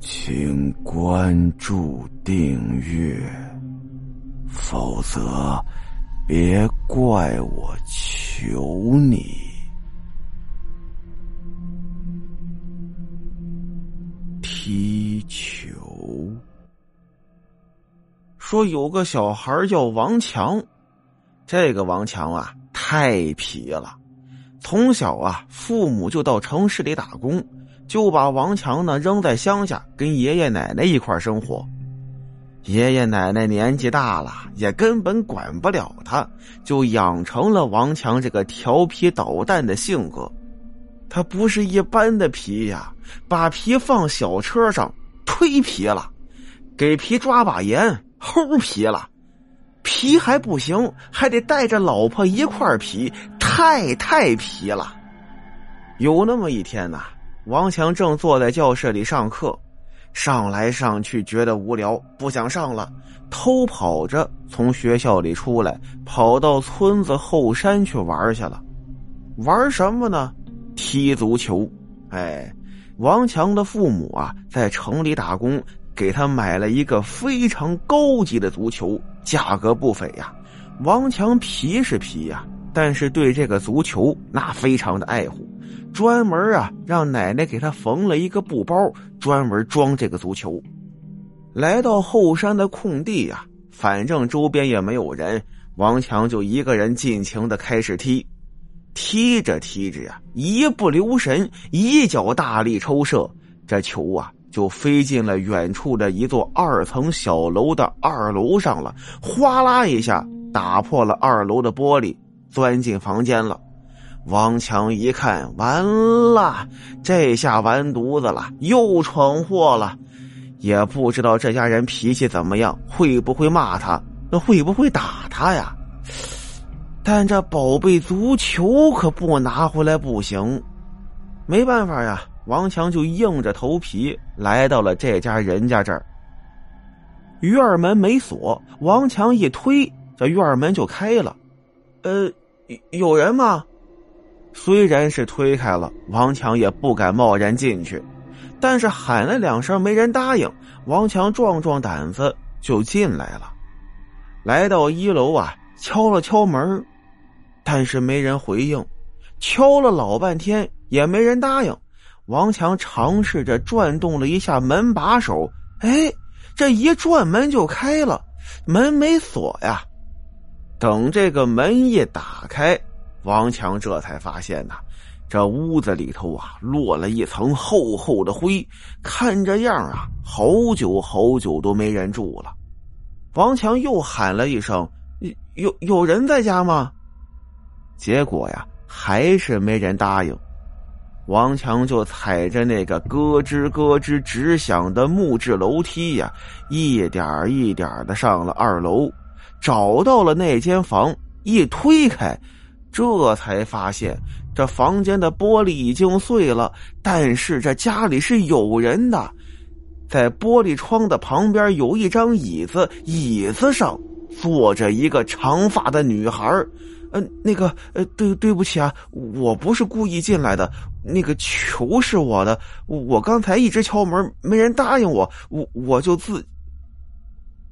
请关注订阅，否则别怪我求你。踢球。说有个小孩叫王强，这个王强啊太皮了，从小啊父母就到城市里打工，就把王强呢扔在乡下跟爷爷奶奶一块生活。爷爷奶奶年纪大了，也根本管不了他，就养成了王强这个调皮捣蛋的性格。他不是一般的皮呀，把皮放小车上推皮了，给皮抓把盐。齁皮了，皮还不行，还得带着老婆一块皮，太太皮了。有那么一天呐，王强正坐在教室里上课，上来上去觉得无聊，不想上了，偷跑着从学校里出来，跑到村子后山去玩去了。玩什么呢？踢足球。哎，王强的父母啊，在城里打工。给他买了一个非常高级的足球，价格不菲呀。王强皮是皮呀，但是对这个足球那非常的爱护，专门啊让奶奶给他缝了一个布包，专门装这个足球。来到后山的空地呀，反正周边也没有人，王强就一个人尽情的开始踢，踢着踢着呀，一不留神，一脚大力抽射，这球啊。就飞进了远处的一座二层小楼的二楼上了，哗啦一下打破了二楼的玻璃，钻进房间了。王强一看，完了，这下完犊子了，又闯祸了。也不知道这家人脾气怎么样，会不会骂他，那会不会打他呀？但这宝贝足球可不拿回来不行，没办法呀。王强就硬着头皮来到了这家人家这儿。院门没锁，王强一推，这院门就开了。呃，有人吗？虽然是推开了，王强也不敢贸然进去，但是喊了两声没人答应，王强壮壮胆子就进来了。来到一楼啊，敲了敲门，但是没人回应，敲了老半天也没人答应。王强尝试着转动了一下门把手，哎，这一转门就开了，门没锁呀。等这个门一打开，王强这才发现呐，这屋子里头啊落了一层厚厚的灰，看这样啊，好久好久都没人住了。王强又喊了一声：“有有人在家吗？”结果呀，还是没人答应。王强就踩着那个咯吱咯吱直响的木质楼梯呀，一点一点的上了二楼，找到了那间房，一推开，这才发现这房间的玻璃已经碎了，但是这家里是有人的，在玻璃窗的旁边有一张椅子，椅子上坐着一个长发的女孩呃，那个，呃，对，对不起啊，我不是故意进来的。那个球是我的，我刚才一直敲门，没人答应我，我我就自。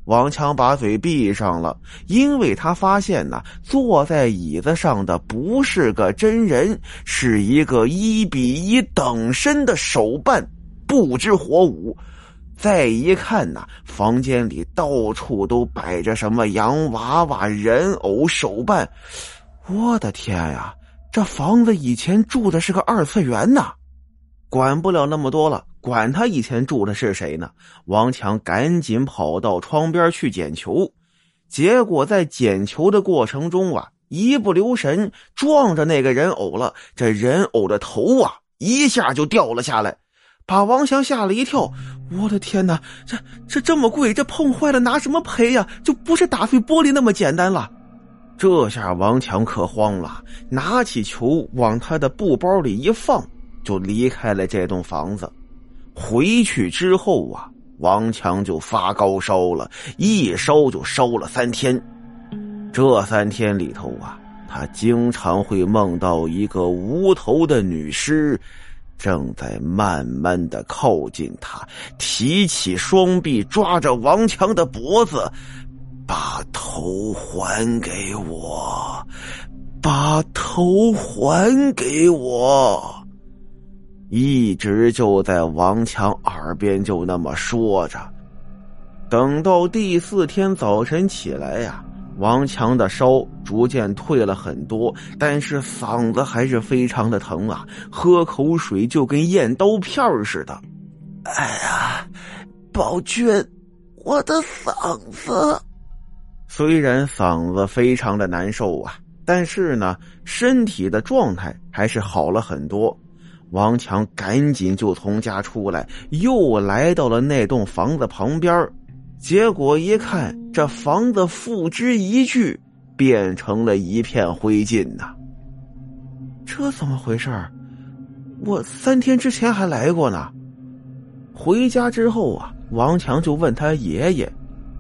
王强把嘴闭上了，因为他发现呢，坐在椅子上的不是个真人，是一个一比一等身的手办，不知火舞。再一看呐，房间里到处都摆着什么洋娃娃、人偶、手办，我的天呀！这房子以前住的是个二次元呐，管不了那么多了，管他以前住的是谁呢？王强赶紧跑到窗边去捡球，结果在捡球的过程中啊，一不留神撞着那个人偶了，这人偶的头啊一下就掉了下来。把王强吓了一跳，我的天哪，这这这么贵，这碰坏了拿什么赔呀？就不是打碎玻璃那么简单了。这下王强可慌了，拿起球往他的布包里一放，就离开了这栋房子。回去之后啊，王强就发高烧了，一烧就烧了三天。这三天里头啊，他经常会梦到一个无头的女尸。正在慢慢的靠近他，提起双臂抓着王强的脖子，把头还给我，把头还给我。一直就在王强耳边就那么说着。等到第四天早晨起来呀。王强的烧逐渐退了很多，但是嗓子还是非常的疼啊，喝口水就跟咽刀片似的。哎呀，宝娟，我的嗓子。虽然嗓子非常的难受啊，但是呢，身体的状态还是好了很多。王强赶紧就从家出来，又来到了那栋房子旁边。结果一看，这房子付之一炬，变成了一片灰烬呐！这怎么回事我三天之前还来过呢。回家之后啊，王强就问他爷爷，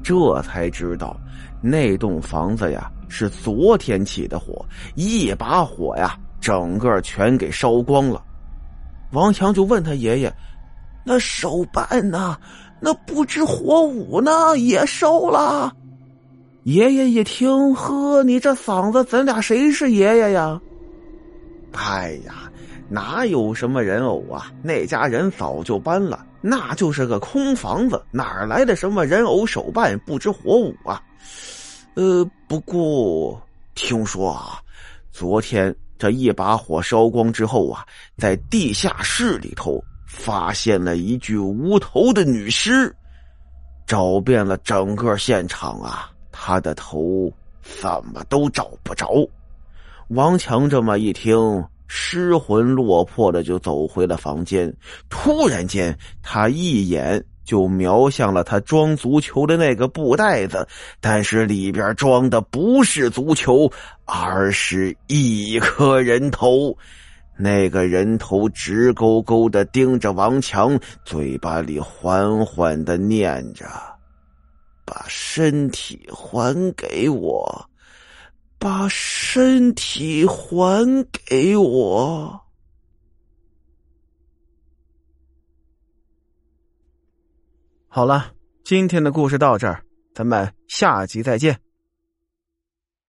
这才知道那栋房子呀是昨天起的火，一把火呀，整个全给烧光了。王强就问他爷爷：“那手办呢？”那不知火舞呢也烧了，爷爷一听，呵，你这嗓子，咱俩谁是爷爷呀？哎呀，哪有什么人偶啊？那家人早就搬了，那就是个空房子，哪来的什么人偶手办不知火舞啊？呃，不过听说啊，昨天这一把火烧光之后啊，在地下室里头。发现了一具无头的女尸，找遍了整个现场啊，她的头怎么都找不着。王强这么一听，失魂落魄的就走回了房间。突然间，他一眼就瞄向了他装足球的那个布袋子，但是里边装的不是足球，而是一颗人头。那个人头直勾勾的盯着王强，嘴巴里缓缓的念着：“把身体还给我，把身体还给我。”好了，今天的故事到这儿，咱们下集再见。